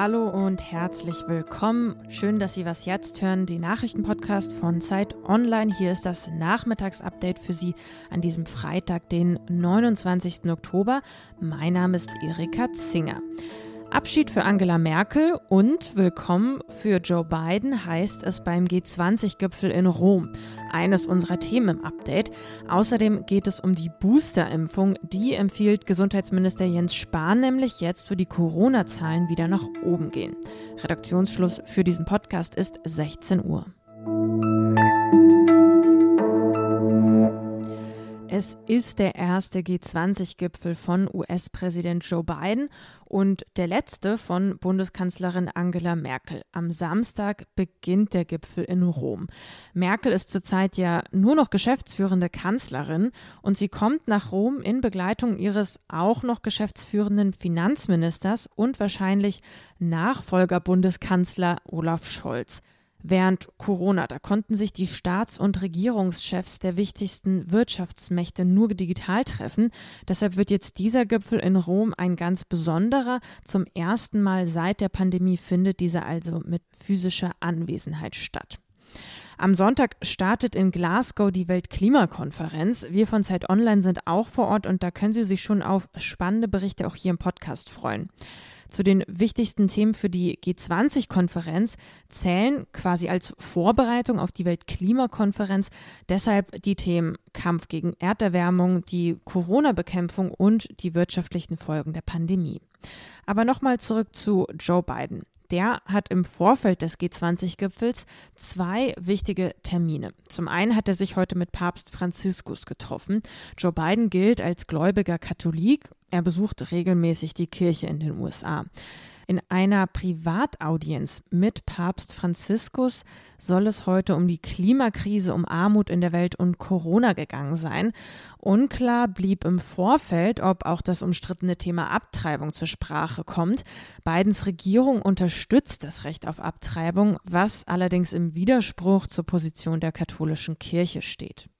Hallo und herzlich willkommen. Schön, dass Sie was jetzt hören, die Nachrichtenpodcast von Zeit Online. Hier ist das Nachmittagsupdate für Sie an diesem Freitag, den 29. Oktober. Mein Name ist Erika Zinger. Abschied für Angela Merkel und Willkommen für Joe Biden heißt es beim G20-Gipfel in Rom. Eines unserer Themen im Update. Außerdem geht es um die Booster-Impfung. Die empfiehlt Gesundheitsminister Jens Spahn nämlich jetzt, wo die Corona-Zahlen wieder nach oben gehen. Redaktionsschluss für diesen Podcast ist 16 Uhr. Es ist der erste G20-Gipfel von US-Präsident Joe Biden und der letzte von Bundeskanzlerin Angela Merkel. Am Samstag beginnt der Gipfel in Rom. Merkel ist zurzeit ja nur noch geschäftsführende Kanzlerin und sie kommt nach Rom in Begleitung ihres auch noch geschäftsführenden Finanzministers und wahrscheinlich Nachfolger Bundeskanzler Olaf Scholz. Während Corona, da konnten sich die Staats- und Regierungschefs der wichtigsten Wirtschaftsmächte nur digital treffen. Deshalb wird jetzt dieser Gipfel in Rom ein ganz besonderer. Zum ersten Mal seit der Pandemie findet dieser also mit physischer Anwesenheit statt. Am Sonntag startet in Glasgow die Weltklimakonferenz. Wir von Zeit Online sind auch vor Ort und da können Sie sich schon auf spannende Berichte auch hier im Podcast freuen. Zu den wichtigsten Themen für die G20-Konferenz zählen quasi als Vorbereitung auf die Weltklimakonferenz deshalb die Themen Kampf gegen Erderwärmung, die Corona-Bekämpfung und die wirtschaftlichen Folgen der Pandemie. Aber nochmal zurück zu Joe Biden. Der hat im Vorfeld des G20-Gipfels zwei wichtige Termine. Zum einen hat er sich heute mit Papst Franziskus getroffen. Joe Biden gilt als gläubiger Katholik er besucht regelmäßig die Kirche in den USA. In einer Privataudienz mit Papst Franziskus soll es heute um die Klimakrise, um Armut in der Welt und Corona gegangen sein. Unklar blieb im Vorfeld, ob auch das umstrittene Thema Abtreibung zur Sprache kommt. Bidens Regierung unterstützt das Recht auf Abtreibung, was allerdings im Widerspruch zur Position der katholischen Kirche steht.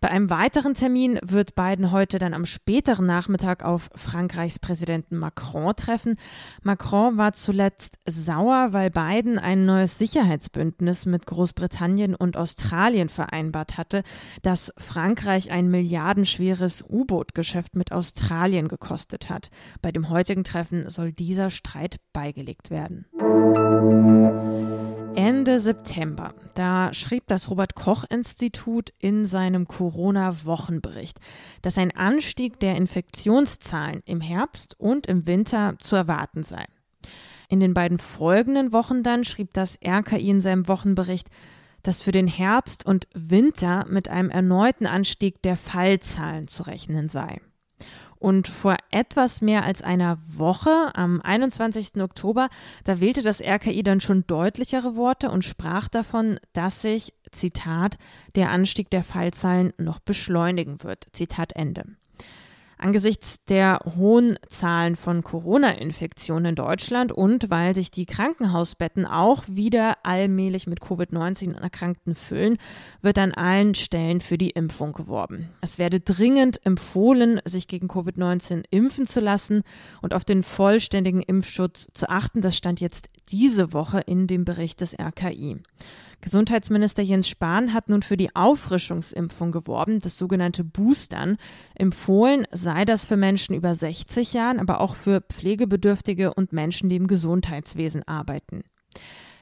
Bei einem weiteren Termin wird Biden heute dann am späteren Nachmittag auf Frankreichs Präsidenten Macron treffen. Macron war zuletzt sauer, weil Biden ein neues Sicherheitsbündnis mit Großbritannien und Australien vereinbart hatte, das Frankreich ein milliardenschweres U-Boot-Geschäft mit Australien gekostet hat. Bei dem heutigen Treffen soll dieser Streit beigelegt werden. September, da schrieb das Robert Koch Institut in seinem Corona-Wochenbericht, dass ein Anstieg der Infektionszahlen im Herbst und im Winter zu erwarten sei. In den beiden folgenden Wochen dann schrieb das RKI in seinem Wochenbericht, dass für den Herbst und Winter mit einem erneuten Anstieg der Fallzahlen zu rechnen sei. Und vor etwas mehr als einer Woche, am 21. Oktober, da wählte das RKI dann schon deutlichere Worte und sprach davon, dass sich, Zitat, der Anstieg der Fallzahlen noch beschleunigen wird. Zitat Ende. Angesichts der hohen Zahlen von Corona-Infektionen in Deutschland und weil sich die Krankenhausbetten auch wieder allmählich mit Covid-19-Erkrankten füllen, wird an allen Stellen für die Impfung geworben. Es werde dringend empfohlen, sich gegen Covid-19 impfen zu lassen und auf den vollständigen Impfschutz zu achten. Das stand jetzt diese Woche in dem Bericht des RKI. Gesundheitsminister Jens Spahn hat nun für die Auffrischungsimpfung geworben, das sogenannte Boostern. Empfohlen sei das für Menschen über 60 Jahren, aber auch für Pflegebedürftige und Menschen, die im Gesundheitswesen arbeiten.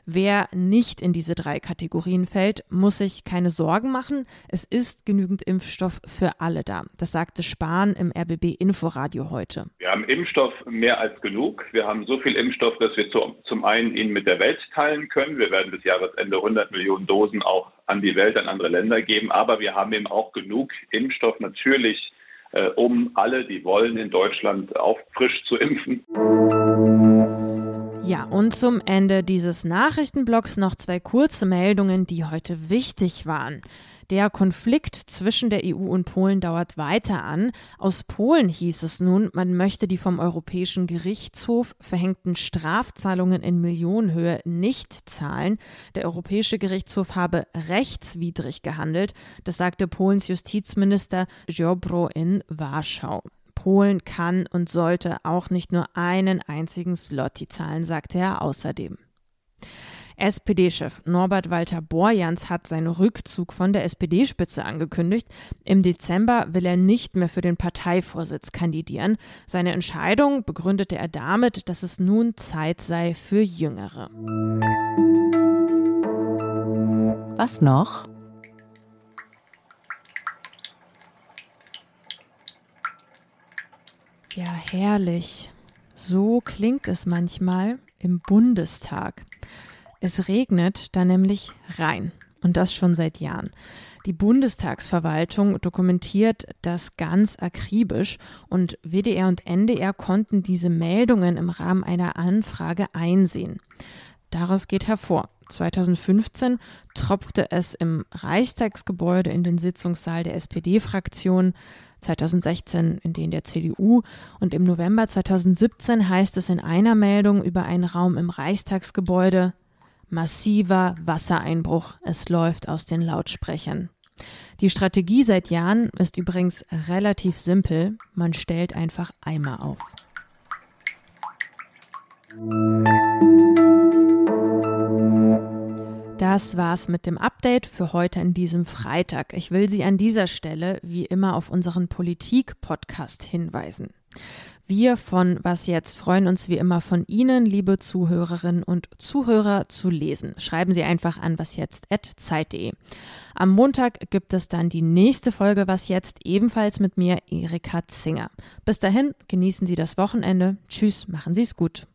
Wer nicht in diese drei Kategorien fällt, muss sich keine Sorgen machen. Es ist genügend Impfstoff für alle da. Das sagte Spahn im RBB Inforadio heute. Wir haben Impfstoff mehr als genug. Wir haben so viel Impfstoff, dass wir zum einen ihn mit der Welt teilen können. Wir werden bis Jahresende 100 Millionen Dosen auch an die Welt, an andere Länder geben. Aber wir haben eben auch genug Impfstoff natürlich, äh, um alle, die wollen, in Deutschland auch frisch zu impfen. Ja, und zum Ende dieses Nachrichtenblocks noch zwei kurze Meldungen, die heute wichtig waren. Der Konflikt zwischen der EU und Polen dauert weiter an. Aus Polen hieß es nun, man möchte die vom Europäischen Gerichtshof verhängten Strafzahlungen in Millionenhöhe nicht zahlen. Der Europäische Gerichtshof habe rechtswidrig gehandelt. Das sagte Polens Justizminister Ziobro in Warschau. Polen kann und sollte auch nicht nur einen einzigen Slotty zahlen, sagte er außerdem. SPD-Chef Norbert Walter Borjans hat seinen Rückzug von der SPD-Spitze angekündigt. Im Dezember will er nicht mehr für den Parteivorsitz kandidieren. Seine Entscheidung begründete er damit, dass es nun Zeit sei für Jüngere. Was noch? Ja, herrlich. So klingt es manchmal im Bundestag. Es regnet da nämlich rein. Und das schon seit Jahren. Die Bundestagsverwaltung dokumentiert das ganz akribisch und WDR und NDR konnten diese Meldungen im Rahmen einer Anfrage einsehen. Daraus geht hervor, 2015 tropfte es im Reichstagsgebäude in den Sitzungssaal der SPD-Fraktion, 2016 in den der CDU und im November 2017 heißt es in einer Meldung über einen Raum im Reichstagsgebäude, massiver Wassereinbruch. Es läuft aus den Lautsprechern. Die Strategie seit Jahren ist übrigens relativ simpel. Man stellt einfach Eimer auf. Das war's mit dem Update für heute an diesem Freitag. Ich will Sie an dieser Stelle wie immer auf unseren Politik-Podcast hinweisen. Wir von Was jetzt freuen uns wie immer von Ihnen, liebe Zuhörerinnen und Zuhörer, zu lesen. Schreiben Sie einfach an wasjetzt.zeit.de. Am Montag gibt es dann die nächste Folge Was jetzt, ebenfalls mit mir, Erika Zinger. Bis dahin, genießen Sie das Wochenende. Tschüss, machen Sie es gut.